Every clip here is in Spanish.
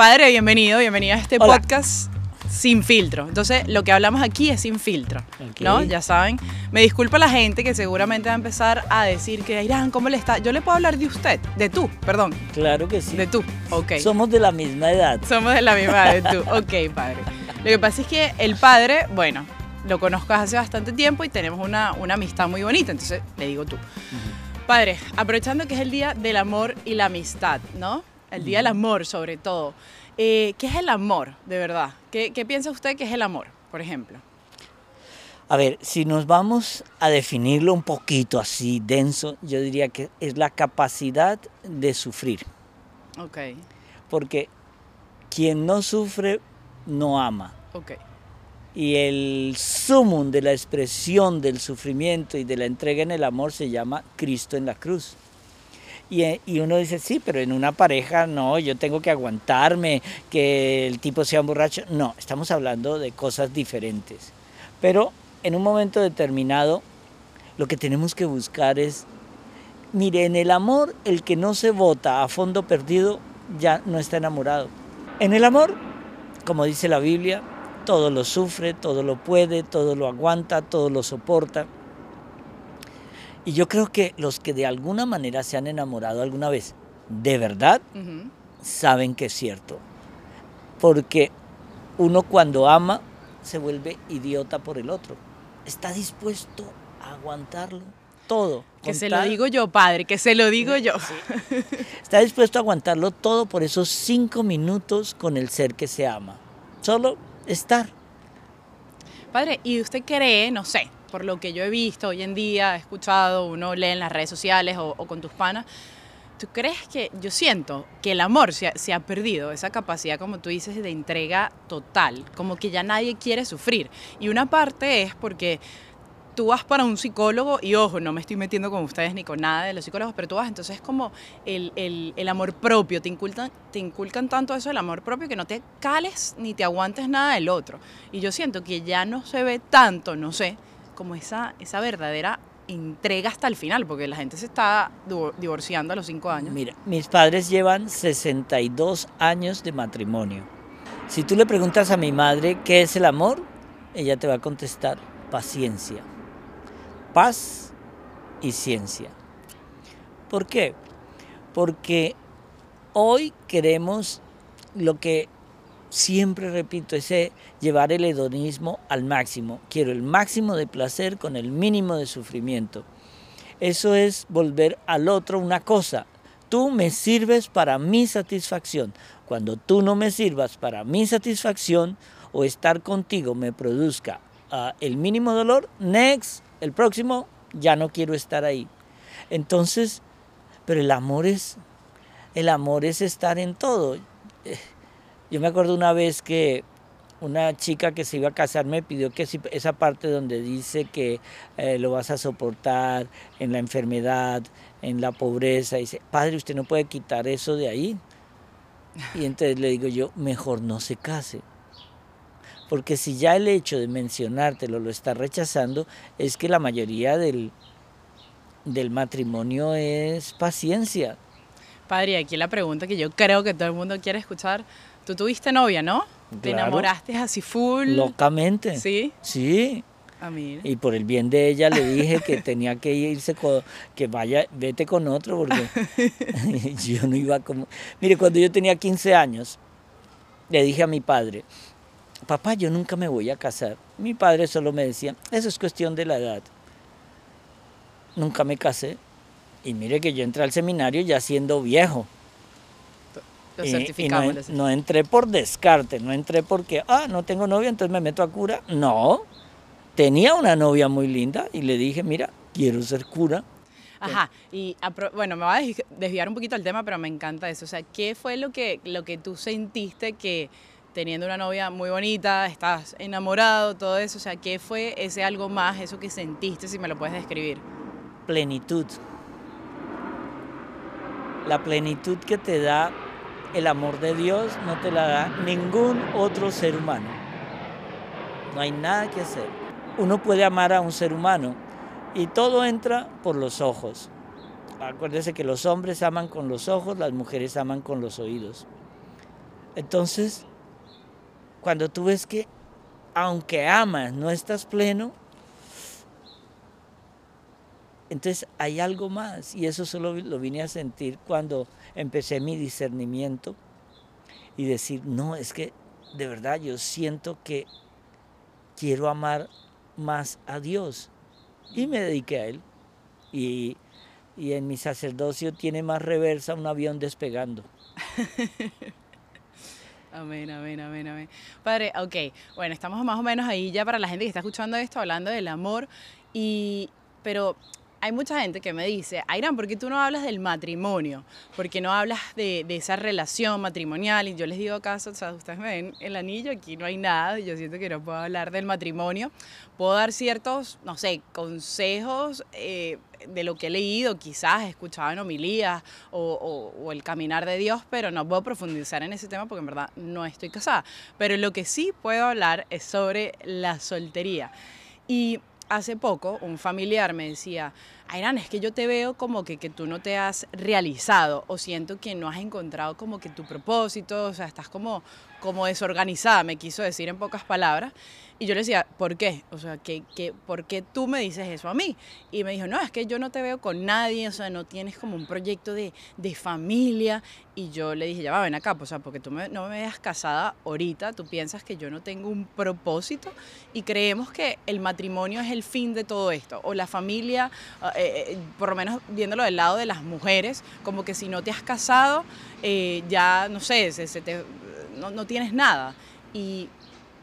Padre, bienvenido, bienvenido a este Hola. podcast sin filtro. Entonces, lo que hablamos aquí es sin filtro, Ok. ¿no? Ya saben. Me disculpa la gente que seguramente va a empezar a decir que, Irán, ¿cómo le está? Yo le puedo hablar de usted, de tú, perdón, Claro que sí. de tú, ok. Somos de la misma edad. Somos de la misma de tú, ok, padre. Lo que pasa es que el padre, bueno, lo conozco hace bastante tiempo y tenemos una, una amistad muy bonita, entonces le digo tú. Padre, aprovechando que es el Día del Amor y la Amistad, ¿no? El Día del Amor sobre todo. Eh, ¿Qué es el amor, de verdad? ¿Qué, qué piensa usted que es el amor, por ejemplo? A ver, si nos vamos a definirlo un poquito así denso, yo diría que es la capacidad de sufrir. Ok, Porque quien no sufre no ama. ok. Y el sumum de la expresión del sufrimiento y de la entrega en el amor se llama Cristo en la cruz. Y, eh, y uno dice, sí, pero en una pareja no, yo tengo que aguantarme, que el tipo sea un borracho. No, estamos hablando de cosas diferentes. Pero en un momento determinado, lo que tenemos que buscar es, mire, en el amor, el que no se vota a fondo perdido ya no está enamorado. En el amor, como dice la Biblia, todo lo sufre, todo lo puede, todo lo aguanta, todo lo soporta. Y yo creo que los que de alguna manera se han enamorado alguna vez, de verdad, saben que es cierto. Porque uno cuando ama se vuelve idiota por el otro. Está dispuesto a aguantarlo todo. Que se lo digo yo, padre, que se lo digo yo. Está dispuesto a aguantarlo todo por esos cinco minutos con el ser que se ama. Solo estar. Padre, ¿y usted cree, no sé, por lo que yo he visto hoy en día, he escuchado, uno lee en las redes sociales o, o con tus panas, ¿tú crees que, yo siento que el amor se ha, se ha perdido, esa capacidad, como tú dices, de entrega total, como que ya nadie quiere sufrir? Y una parte es porque tú vas para un psicólogo y ojo, no me estoy metiendo con ustedes ni con nada de los psicólogos, pero tú vas, entonces es como el, el- el amor propio, te inculcan, te inculcan tanto eso del amor propio que no te cales ni te aguantes nada del otro. Y yo siento que ya no se ve tanto, no sé, como esa, esa verdadera entrega hasta el final, porque la gente se está divo- divorciando a los cinco años. Mira, mis padres llevan 62 años de matrimonio. Si tú le preguntas a mi madre qué es el amor, ella te va a contestar paciencia, paz y ciencia. ¿Por qué? Porque hoy queremos lo que siempre repito, ese llevar el hedonismo al máximo. Quiero el máximo de placer con el mínimo de sufrimiento. Eso es volver al otro una cosa. Tú me sirves para mi satisfacción. Cuando tú no me sirvas para mi satisfacción o estar contigo me produzca ah, el mínimo dolor, next, el próximo, ya no quiero estar ahí. Entonces, pero el amor es, el amor es estar en todo. Yo me acuerdo una vez que una chica que se iba a casar me pidió que si- esa parte donde dice que eh, lo vas a soportar en la enfermedad, en la pobreza, dice, padre, usted no puede quitar eso de ahí. Y entonces le digo yo, mejor no se case. Porque si ya el hecho de mencionártelo lo está rechazando, es que la mayoría del, del matrimonio es paciencia. Padre, aquí la pregunta que yo creo que todo el mundo quiere escuchar. Tú tuviste novia, ¿no? Te enamoraste así full. Locamente. Sí. Sí. A mí. Y por el bien de ella le dije que tenía que irse con, que vaya, vete con otro porque yo no iba como... Mire, cuando yo tenía 15 años, le dije a mi padre, papá, yo nunca me voy a casar. Mi padre solo me decía, eso es cuestión de la edad. Nunca me casé. Y mire que yo entré al seminario ya siendo viejo. Lo Y- y no en- no entré por descarte, no entré porque, ah, no tengo novia, entonces me meto a cura. No, tenía una novia muy linda y le dije, mira, quiero ser cura. Ajá, y bueno, me va a des- desviar un poquito el tema, pero me encanta eso. O sea, ¿qué fue lo que, lo que tú sentiste que teniendo una novia muy bonita, estás enamorado, todo eso? O sea, ¿qué fue ese algo más, eso que sentiste, si me lo puedes describir? Plenitud. La plenitud que te da el amor de Dios no te la da ningún otro ser humano. No hay nada que hacer. Uno puede amar a un ser humano y todo entra por los ojos. Acuérdese que los hombres aman con los ojos, las mujeres aman con los oídos. Entonces, cuando tú ves que aunque amas, no estás pleno, entonces hay algo más y eso solo lo vine a sentir cuando empecé mi discernimiento y decir, no, es que de verdad yo siento que quiero amar más a Dios y me dediqué a Él. Y, y en mi sacerdocio tiene más reversa un avión despegando. Amén, amén, amén, amén. Padre, ok, bueno, estamos más o menos ahí ya para la gente que está escuchando esto, hablando del amor, y, pero hay mucha gente que me dice, Airan, ¿por qué tú no hablas del matrimonio? ¿Por qué no hablas de, de, esa relación matrimonial? Y yo les digo acaso, o sea, ustedes ven el anillo, aquí no hay nada, yo siento que no puedo hablar del matrimonio. Puedo dar ciertos, no sé, consejos eh, de lo que he leído, quizás escuchado en homilías o, o, o, el caminar de Dios, pero no puedo profundizar en ese tema porque en verdad no estoy casada. Pero lo que sí puedo hablar es sobre la soltería. Y hace poco un familiar me decía, Airan, es que yo te veo como que, tú no te has realizado o siento que no has encontrado como que tu propósito, o sea, estás como, como desorganizada, me quiso decir en pocas palabras. Y yo le decía, ¿por qué? O sea, ¿qué, qué, ¿por qué tú me dices eso a mí? Y me dijo, no, es que yo no te veo con nadie, o sea, no tienes como un proyecto de, de familia. Y yo le dije, ya va, ven acá, pues, o sea, porque tú me, no me veas casada ahorita, tú piensas que yo no tengo un propósito y creemos que el matrimonio es el fin de todo esto, o la familia, eh, por lo menos viéndolo del lado de las mujeres, como que si no te has casado, eh, ya, no sé, se, se te, no, no tienes nada. Y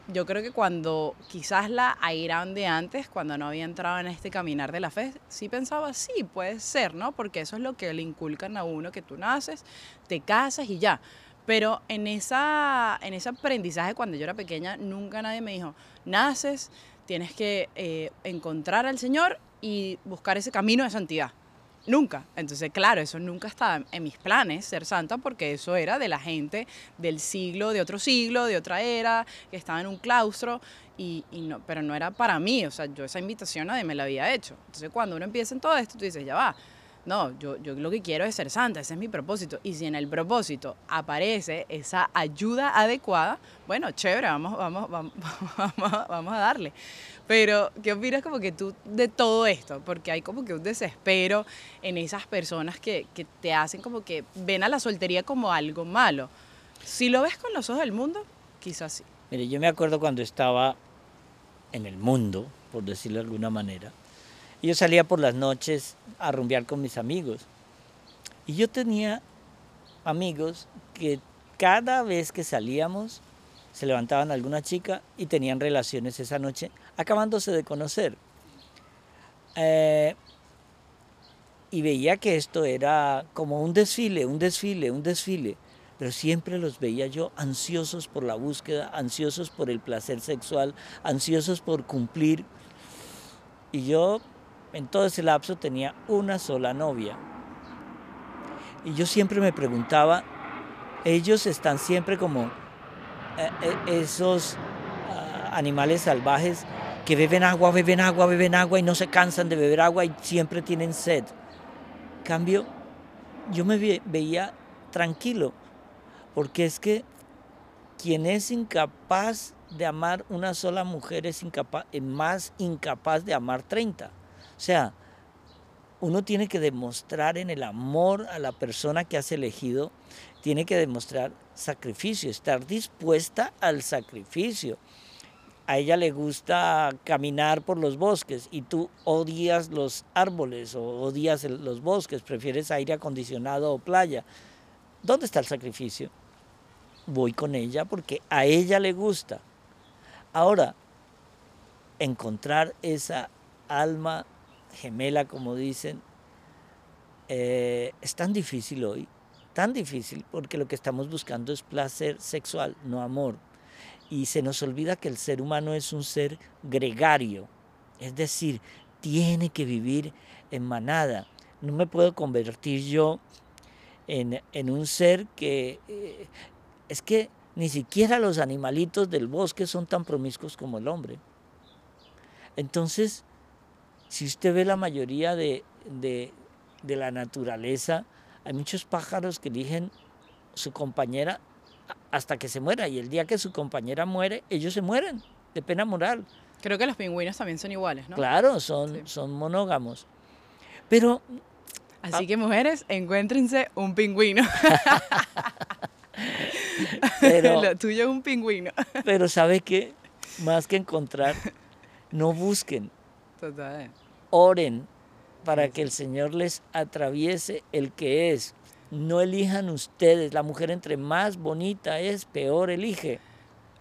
yo creo que cuando quizás la Airán de antes, cuando no había entrado en este caminar de la fe, sí pensaba, sí, puede ser, ¿no? Porque eso es lo que le inculcan a uno, que tú naces, te casas y ya. Pero en, esa, en ese aprendizaje cuando yo era pequeña, nunca nadie me dijo, naces, tienes que eh, encontrar al Señor y buscar ese camino de santidad. Nunca. Entonces, claro, eso nunca estaba en mis planes, ser santa, porque eso era de la gente del siglo, de otro siglo, de otra era, que estaba en un claustro, y, no, pero no era para mí, o sea, yo esa invitación nadie me la había hecho. Entonces, cuando uno empieza en todo esto, tú dices, ya va, no, yo, yo lo que quiero es ser santa, ese es mi propósito. Y si en el propósito aparece esa ayuda adecuada, bueno, chévere, vamos, vamos, vamos, vamos, a darle. Pero, ¿qué opinas como que tú de todo esto? Porque hay como que un desespero en esas personas que, que te hacen como que ven a la soltería como algo malo. Si lo ves con los ojos del mundo, quizás sí. Mire, yo me acuerdo cuando estaba en el mundo, por decirlo de alguna manera, yo salía por las noches a rumbear con mis amigos. Y yo tenía amigos que cada vez que salíamos se levantaban alguna chica y tenían relaciones esa noche, acabándose de conocer. Eh, y veía que esto era como un desfile, un desfile, un desfile, pero siempre los veía yo ansiosos por la búsqueda, ansiosos por el placer sexual, ansiosos por cumplir. Y yo en todo ese lapso tenía una sola novia. Y yo siempre me preguntaba, ellos están siempre como eh, eh, esos uh, animales salvajes que beben agua, beben agua, beben agua y no se cansan de beber agua y siempre tienen sed. Cambio, yo me ve veía tranquilo, porque es que quien es incapaz de amar una sola mujer es incapaz, más incapaz de amar 30. O sea, uno tiene que demostrar en el amor a la persona que has elegido, tiene que demostrar sacrificio, estar dispuesta al sacrificio a ella le gusta caminar por los bosques y tú odias los árboles o odias los bosques, prefieres aire acondicionado o playa. ¿Dónde está el sacrificio? Voy con ella porque a ella le gusta. Ahora, encontrar esa alma gemela, como dicen, eh, es tan difícil hoy, tan difícil porque lo que estamos buscando es placer sexual, no amor y se nos olvida que el ser humano es un ser gregario, es decir, tiene que vivir en manada. No me puedo convertir yo en, en un ser que... Eh, es que ni siquiera los animalitos del bosque son tan promiscuos como el hombre. Entonces, si usted ve la mayoría de, de, de la naturaleza, hay muchos pájaros que eligen su compañera hasta que se muera. Y el día que su compañera muere, ellos se mueren de pena moral. Creo que los pingüinos también son iguales, ¿no? Claro, son, son monógamos. Pero... Así que mujeres, encuéntrense un pingüino. Pero, Lo tuyo es un pingüino. pero ¿sabe qué? Más que encontrar, no busquen, Total. oren para que el Señor les atraviese el que es. No elijan ustedes. La mujer entre más bonita es, peor elige.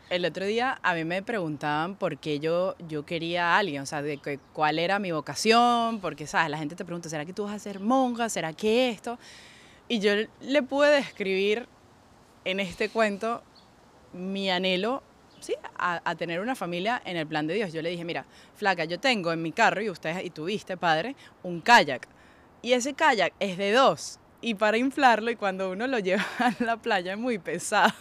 El otro día a mí me preguntaban por qué yo, yo quería a alguien, o sea, de que- cuál era mi vocación, porque, ¿sabes? La gente te pregunta, ¿será que tú vas a ser monja? ¿Será que esto? Y yo le pude describir en este cuento mi anhelo, sí, a, a tener una familia en el plan de Dios. Yo le dije, mira, flaca, yo tengo en mi carro, y ustedes, y tuviste, padre, un kayak. Y ese kayak es de dos. Y para inflarlo, y cuando uno lo lleva a la playa es muy pesado,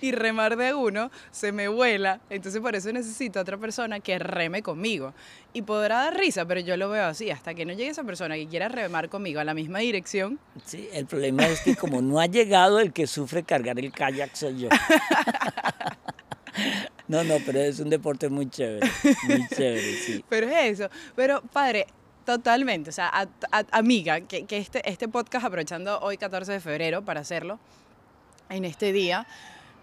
y remar de uno se me vuela. Entonces por eso necesito a otra persona que reme conmigo. Y podrá dar risa, pero yo lo veo así. Hasta que no llegue esa persona que quiera remar conmigo a la misma dirección, Sí, el problema es que como no ha llegado, el que sufre cargar el kayak soy yo. No, no, pero es un deporte muy chévere, muy chévere, sí. Pero es eso. Pero, padre, totalmente. O sea, amiga, que, que este, este podcast, aprovechando hoy 14 de febrero para hacerlo, en este día,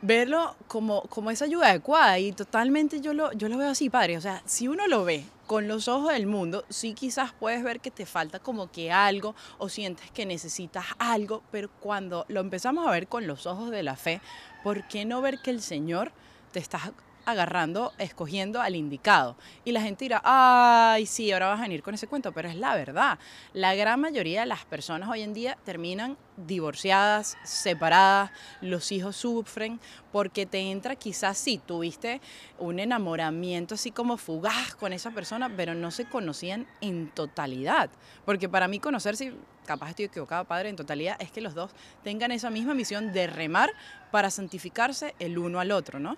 verlo como, como esa ayuda adecuada. Y totalmente yo lo, yo lo veo así, padre. O sea, si uno lo ve con los ojos del mundo, sí quizás puedes ver que te falta como que algo o sientes que necesitas algo, pero cuando lo empezamos a ver con los ojos de la fe, ¿por qué no ver que el Señor te está agarrando, escogiendo al indicado. Y la gente dirá, ay, sí, ahora vas a venir con ese cuento, pero es la verdad. La gran mayoría de las personas hoy en día terminan divorciadas, separadas, los hijos sufren, porque te entra quizás sí, tuviste un enamoramiento así como fugaz con esa persona, pero no se conocían en totalidad. Porque para mí conocerse, capaz estoy equivocado, padre, en totalidad, es que los dos tengan esa misma misión de remar para santificarse el uno al otro, ¿no?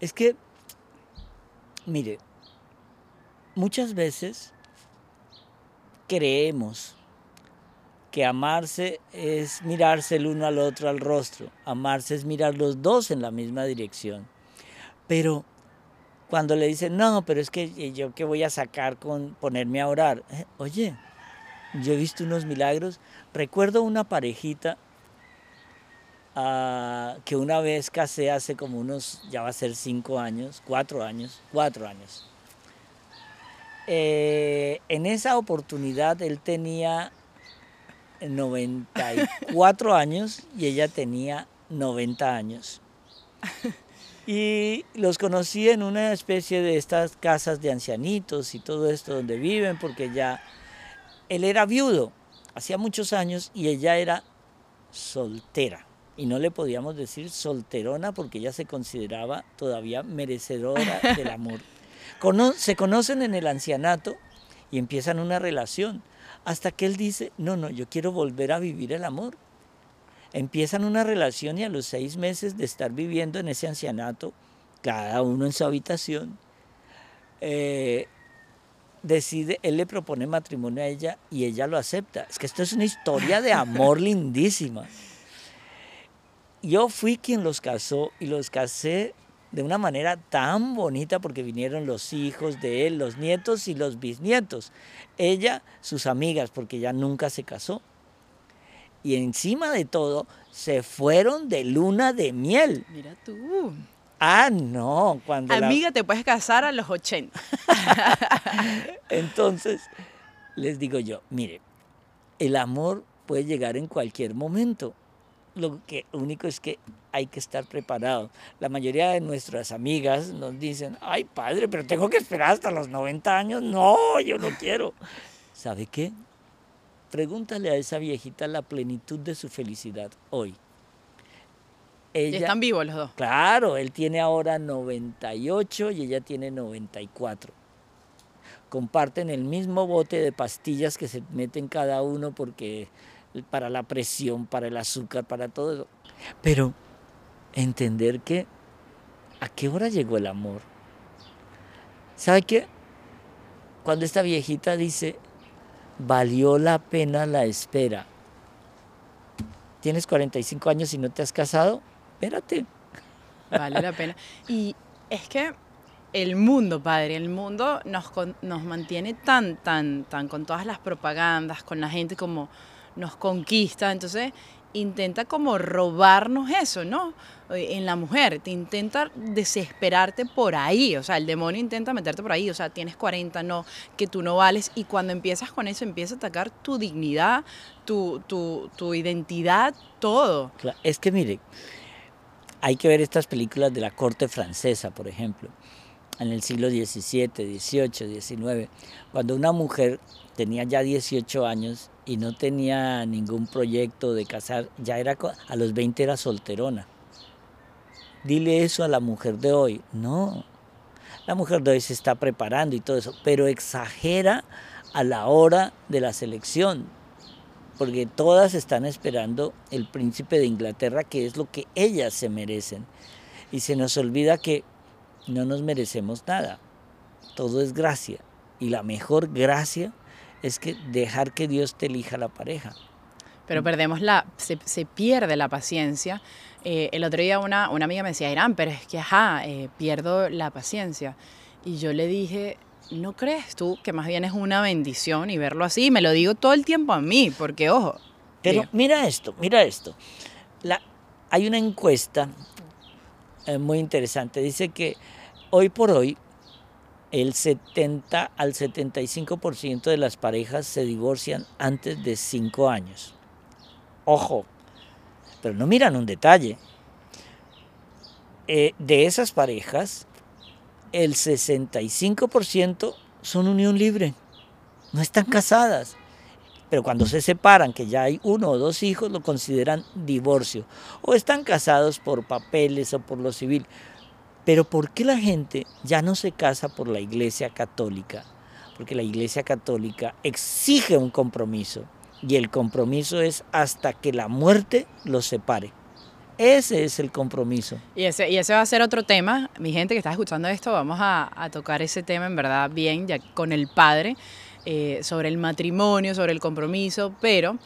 Es que, mire, muchas veces creemos que amarse es mirarse el uno al otro al rostro, amarse es mirar los dos en la misma dirección. Pero cuando le dicen, no, pero es que yo qué voy a sacar con ponerme a orar, Eh, oye, yo he visto unos milagros, recuerdo una parejita que una vez casé hace como unos, ya va a ser cinco años, cuatro años, cuatro años. Eh, en esa oportunidad él tenía 94 años y ella tenía 90 años. Y los conocí en una especie de estas casas de ancianitos y todo esto donde viven, porque ya él era viudo, hacía muchos años, y ella era soltera. Y no le podíamos decir solterona porque ella se consideraba todavía merecedora del amor. Cono- se conocen en el ancianato y empiezan una relación, hasta que él dice, no, no, yo quiero volver a vivir el amor. Empiezan una relación y a los seis meses de estar viviendo en ese ancianato, cada uno en su habitación, eh, decide, él le propone matrimonio a ella y ella lo acepta. Es que esto es una historia de amor lindísima. Yo fui quien los casó y los casé de una manera tan bonita porque vinieron los hijos de él, los nietos y los bisnietos. Ella, sus amigas, porque ella nunca se casó. Y encima de todo, se fueron de luna de miel. Mira tú. Ah, no, cuando la- Amiga, te puedes casar a los 80. Entonces, les digo yo, mire, el amor puede llegar en cualquier momento. Lo que único es que hay que estar preparado. La mayoría de nuestras amigas nos dicen, ay padre, pero tengo que esperar hasta los 90 años. No, yo no quiero. ¿Sabe qué? Pregúntale a esa viejita la plenitud de su felicidad hoy. Y Ella, están vivos los dos. Claro, él tiene ahora 98 y ella tiene 94. Comparten el mismo bote de pastillas que se meten cada uno porque para la presión, para el azúcar, para todo eso. Pero entender que a qué hora llegó el amor. ¿Sabe qué? Cuando esta viejita dice, valió la pena la espera. ¿Tienes 45 años y no te has casado? espérate. Vale la pena. Y es que el mundo, padre, el mundo nos, nos mantiene tan, tan, tan con todas las propagandas, con la gente como nos conquista, entonces intenta como robarnos eso, ¿no? En la mujer, te intenta desesperarte por ahí, o sea, el demonio intenta meterte por ahí, o sea, tienes 40, no, que tú no vales, y cuando empiezas con eso, empieza a atacar tu dignidad, tu, tu, tu identidad, todo. Es que mire, hay que ver estas películas de la corte francesa, por ejemplo, en el siglo XVII, XVIII, XIX, cuando una mujer tenía ya 18 años y no tenía ningún proyecto de casar, ya era a los 20 era solterona. Dile eso a la mujer de hoy. No, la mujer de hoy se está preparando y todo eso, pero exagera a la hora de la selección, porque todas están esperando el príncipe de Inglaterra, que es lo que ellas se merecen. Y se nos olvida que no nos merecemos nada, todo es gracia. Y la mejor gracia es que dejar que Dios te elija la pareja. Pero perdemos la, se, pierde la paciencia. Eh, el otro día una, una, amiga me decía, Irán, pero es que, ajá, eh, pierdo la paciencia. Y yo le dije, ¿no crees tú que más bien es una bendición y verlo así? Me lo digo todo el tiempo a mí, porque ojo. Pero mira esto, mira esto. La, hay una encuesta eh, muy interesante. Dice que hoy por hoy el 70 al 75% de las parejas se divorcian antes de 5 años. Ojo, pero no miran un detalle. Eh, de esas parejas, el 65% son unión libre, no están casadas. Pero cuando se separan, que ya hay uno o dos hijos, lo consideran divorcio. O están casados por papeles o por lo civil. Pero ¿por qué la gente ya no se casa por la Iglesia Católica? Porque la Iglesia Católica exige un compromiso y el compromiso es hasta que la muerte los separe. Ese es el compromiso. Y ese, y ese va a ser otro tema. Mi gente que está escuchando esto, vamos a, tocar ese tema en verdad bien, ya con el padre, eh, sobre el matrimonio, sobre el compromiso. Pero,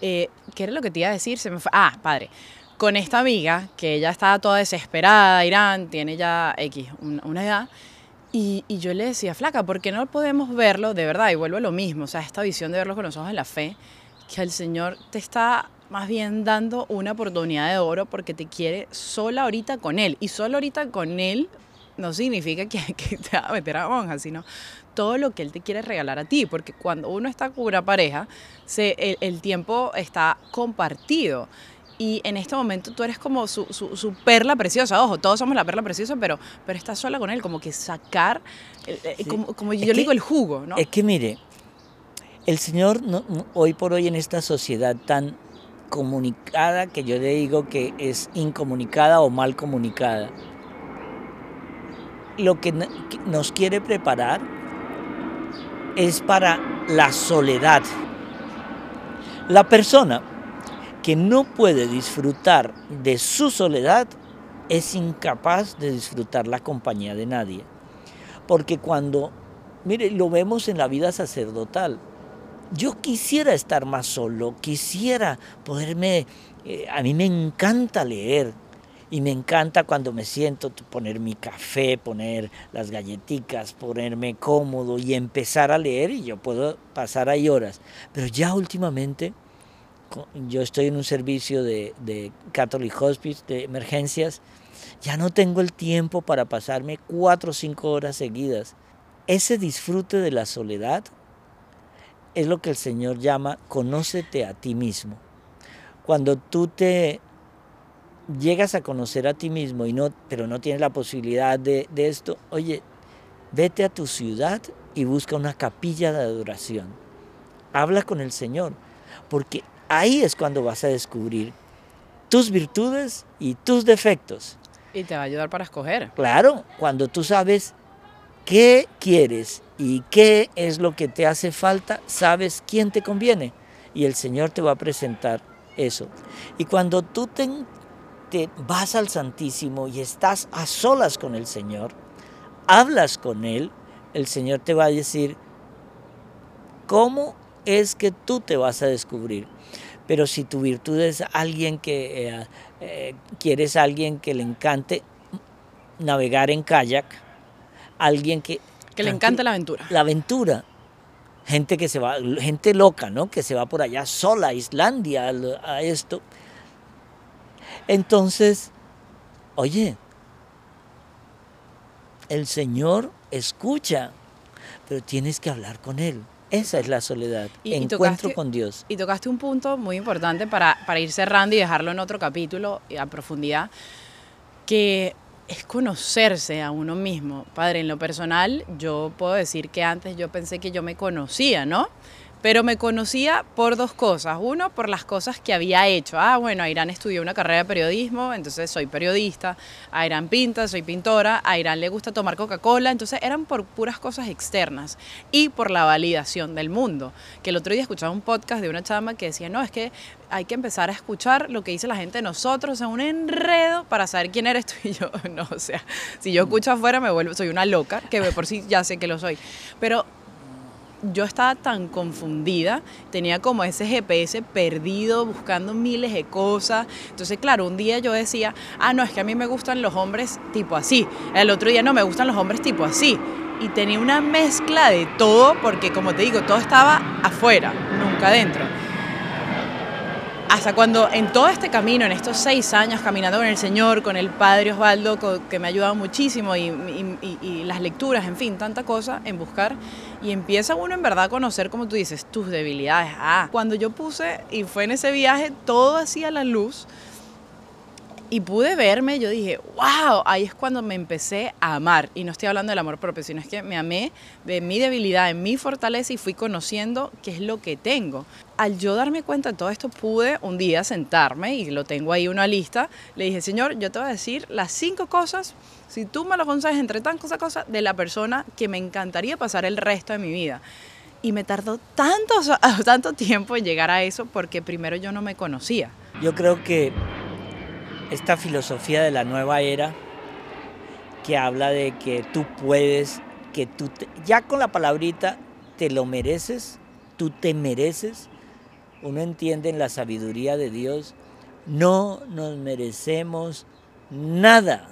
eh, ¿qué era lo que te iba a decir? Ah, padre con esta amiga, que ella estaba toda desesperada, Irán, tiene ya X, una edad, y, yo le decía, flaca, ¿por qué no podemos verlo de verdad? Y vuelvo a lo mismo, o sea, esta visión de verlo con los ojos de la fe, que el Señor te está más bien dando una oportunidad de oro porque te quiere sola ahorita con Él. Y solo ahorita con Él no significa que, te va a meter a monja, sino todo lo que Él te quiere regalar a ti, porque cuando uno está con una pareja, el tiempo está compartido y en este momento tú eres como su, su, perla preciosa. Ojo, todos somos la perla preciosa, pero, pero estás sola con él, como que sacar, eh, eh, como, yo le digo, el jugo, ¿no? Es que mire, el Señor hoy por hoy en esta sociedad tan comunicada, que yo le digo que es incomunicada o mal comunicada, lo que nos quiere preparar es para la soledad. La persona que no puede disfrutar de su soledad es incapaz de disfrutar la compañía de nadie. Porque cuando, mire, lo vemos en la vida sacerdotal, yo quisiera estar más solo, quisiera poderme, eh, a mí me encanta leer, y me encanta cuando me siento poner mi café, poner las galletitas, ponerme cómodo y empezar a leer y yo puedo pasar ahí horas. Pero ya últimamente yo estoy en un servicio de, de Catholic Hospice, de emergencias, ya no tengo el tiempo para pasarme cuatro o cinco horas seguidas. Ese disfrute de la soledad es lo que el Señor llama conócete a ti mismo. Cuando tú te llegas a conocer a ti mismo, y no, pero no tienes la posibilidad de, de esto, oye, vete a tu ciudad y busca una capilla de adoración. Habla con el Señor, porque ahí es cuando vas a descubrir tus virtudes y tus defectos. Y te va a ayudar para escoger. Claro, cuando tú sabes qué quieres y qué es lo que te hace falta, sabes quién te conviene. Y el Señor te va a presentar eso. Y cuando tú te, te vas al Santísimo y estás a solas con el Señor, hablas con Él, el Señor te va a decir, ¿cómo es que tú te vas a descubrir? Pero si tu virtud es alguien que, eh, eh, quieres alguien que le encante navegar en kayak, alguien que... Que le encante la aventura. La aventura. Gente que se va, gente loca, ¿no? Que se va por allá sola a Islandia, a esto. Entonces, oye, el Señor escucha, pero tienes que hablar con Él. Esa es la soledad, y, encuentro con Dios. Y tocaste un punto muy importante para, para ir cerrando y dejarlo en otro capítulo a profundidad, que es conocerse a uno mismo. Padre, en lo personal, yo puedo decir que antes yo pensé que yo me conocía, ¿no? Pero me conocía por dos cosas. Uno, por las cosas que había hecho. Ah, bueno, Airán estudió una carrera de periodismo, entonces soy periodista. Airán pinta, soy pintora. A Irán le gusta tomar Coca-Cola. Entonces eran por puras cosas externas. Y por la validación del mundo. Que el otro día escuchaba un podcast de una chama que decía, no, es que hay que empezar a escuchar lo que dice la gente de nosotros, sea, un enredo para saber quién eres tú y yo. No, o sea, si yo escucho afuera me vuelvo, soy una loca, que por sí ya sé que lo soy. Pero yo estaba tan confundida, tenía como ese GPS perdido, buscando miles de cosas. Entonces, claro, un día yo decía, ah, no, es que a mí me gustan los hombres tipo así. El otro día no, me gustan los hombres tipo así. Y tenía una mezcla de todo, porque como te digo, todo estaba afuera, nunca adentro hasta cuando en todo este camino, en estos seis años caminando con el Señor, con el Padre Osvaldo, que me ha ayudado muchísimo, y, las lecturas, en fin, tanta cosa en buscar, y empieza uno en verdad a conocer, como tú dices, tus debilidades. Ah, cuando yo puse, y fue en ese viaje, todo hacía la luz, y pude verme, yo dije, wow, ahí es cuando me empecé a amar. Y no estoy hablando del amor propio, sino es que me amé de mi debilidad, de mi fortaleza y fui conociendo qué es lo que tengo. Al yo darme cuenta de todo esto, pude un día sentarme y lo tengo ahí una lista. Le dije, Señor, yo te voy a decir las cinco cosas, si tú me lo aconsejas entre tantas cosas, de la persona que me encantaría pasar el resto de mi vida. Y me tardó tanto, tanto tiempo en llegar a eso porque primero yo no me conocía. Yo creo que esta filosofía de la nueva era que habla de que tú puedes, que tú ya con la palabrita te lo mereces, tú te mereces. Uno entiende en la sabiduría de Dios, no nos merecemos nada,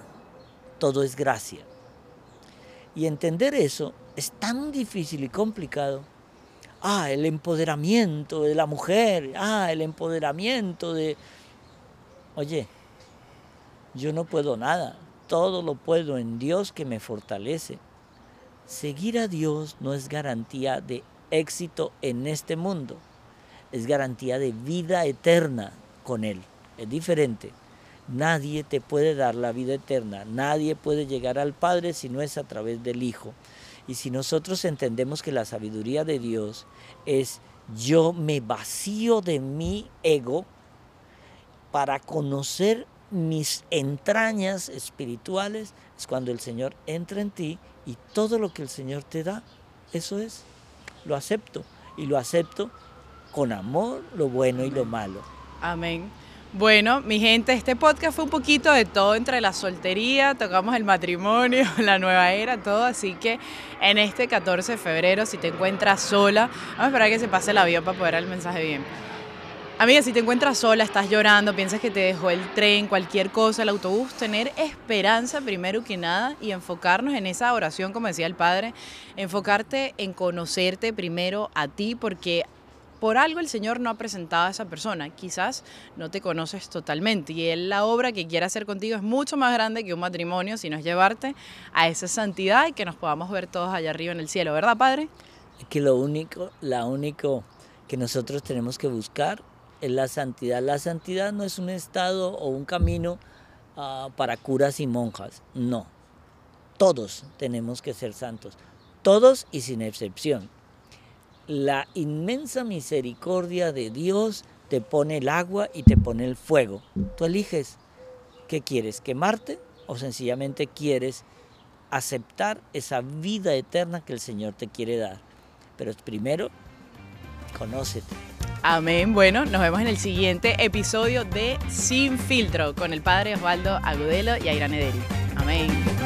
todo es gracia. Y entender eso es tan difícil y complicado. Ah, el empoderamiento de la mujer, ah, el empoderamiento de... Oye, yo no puedo nada, todo lo puedo en Dios que me fortalece. Seguir a Dios no es garantía de éxito en este mundo, es garantía de vida eterna con Él. Es diferente. Nadie te puede dar la vida eterna, nadie puede llegar al Padre si no es a través del Hijo. Y si nosotros entendemos que la sabiduría de Dios es yo me vacío de mi ego para conocer mis entrañas espirituales, es cuando el Señor entra en ti y todo lo que el Señor te da, eso es, lo acepto. Y lo acepto con amor, lo bueno y lo malo. Amén. Bueno, mi gente, este podcast fue un poquito de todo entre la soltería, tocamos el matrimonio, la nueva era, todo, así que en este 14 de febrero, si te encuentras sola, vamos a esperar que se pase el avión para poder dar el mensaje bien Amiga, si te encuentras sola, estás llorando, piensas que te dejó el tren, cualquier cosa, el autobús, tener esperanza primero que nada y enfocarnos en esa oración, como decía el Padre, enfocarte en conocerte primero a ti, porque por algo el Señor no ha presentado a esa persona. Quizás no te conoces totalmente y Él la obra que quiere hacer contigo es mucho más grande que un matrimonio, sino es llevarte a esa santidad y que nos podamos ver todos allá arriba en el cielo, ¿verdad, Padre? Que lo único, la único que nosotros tenemos que buscar es la santidad. La santidad no es un estado o un camino ah, para curas y monjas, no. Todos tenemos que ser santos, todos y sin excepción. La inmensa misericordia de Dios te pone el agua y te pone el fuego. Tú eliges qué quieres, quemarte o sencillamente quieres aceptar esa vida eterna que el Señor te quiere dar. Pero primero, conócete. Amén. Bueno, nos vemos en el siguiente episodio de Sin Filtro con el padre Osvaldo Agudelo y Aira Nederi. Amén.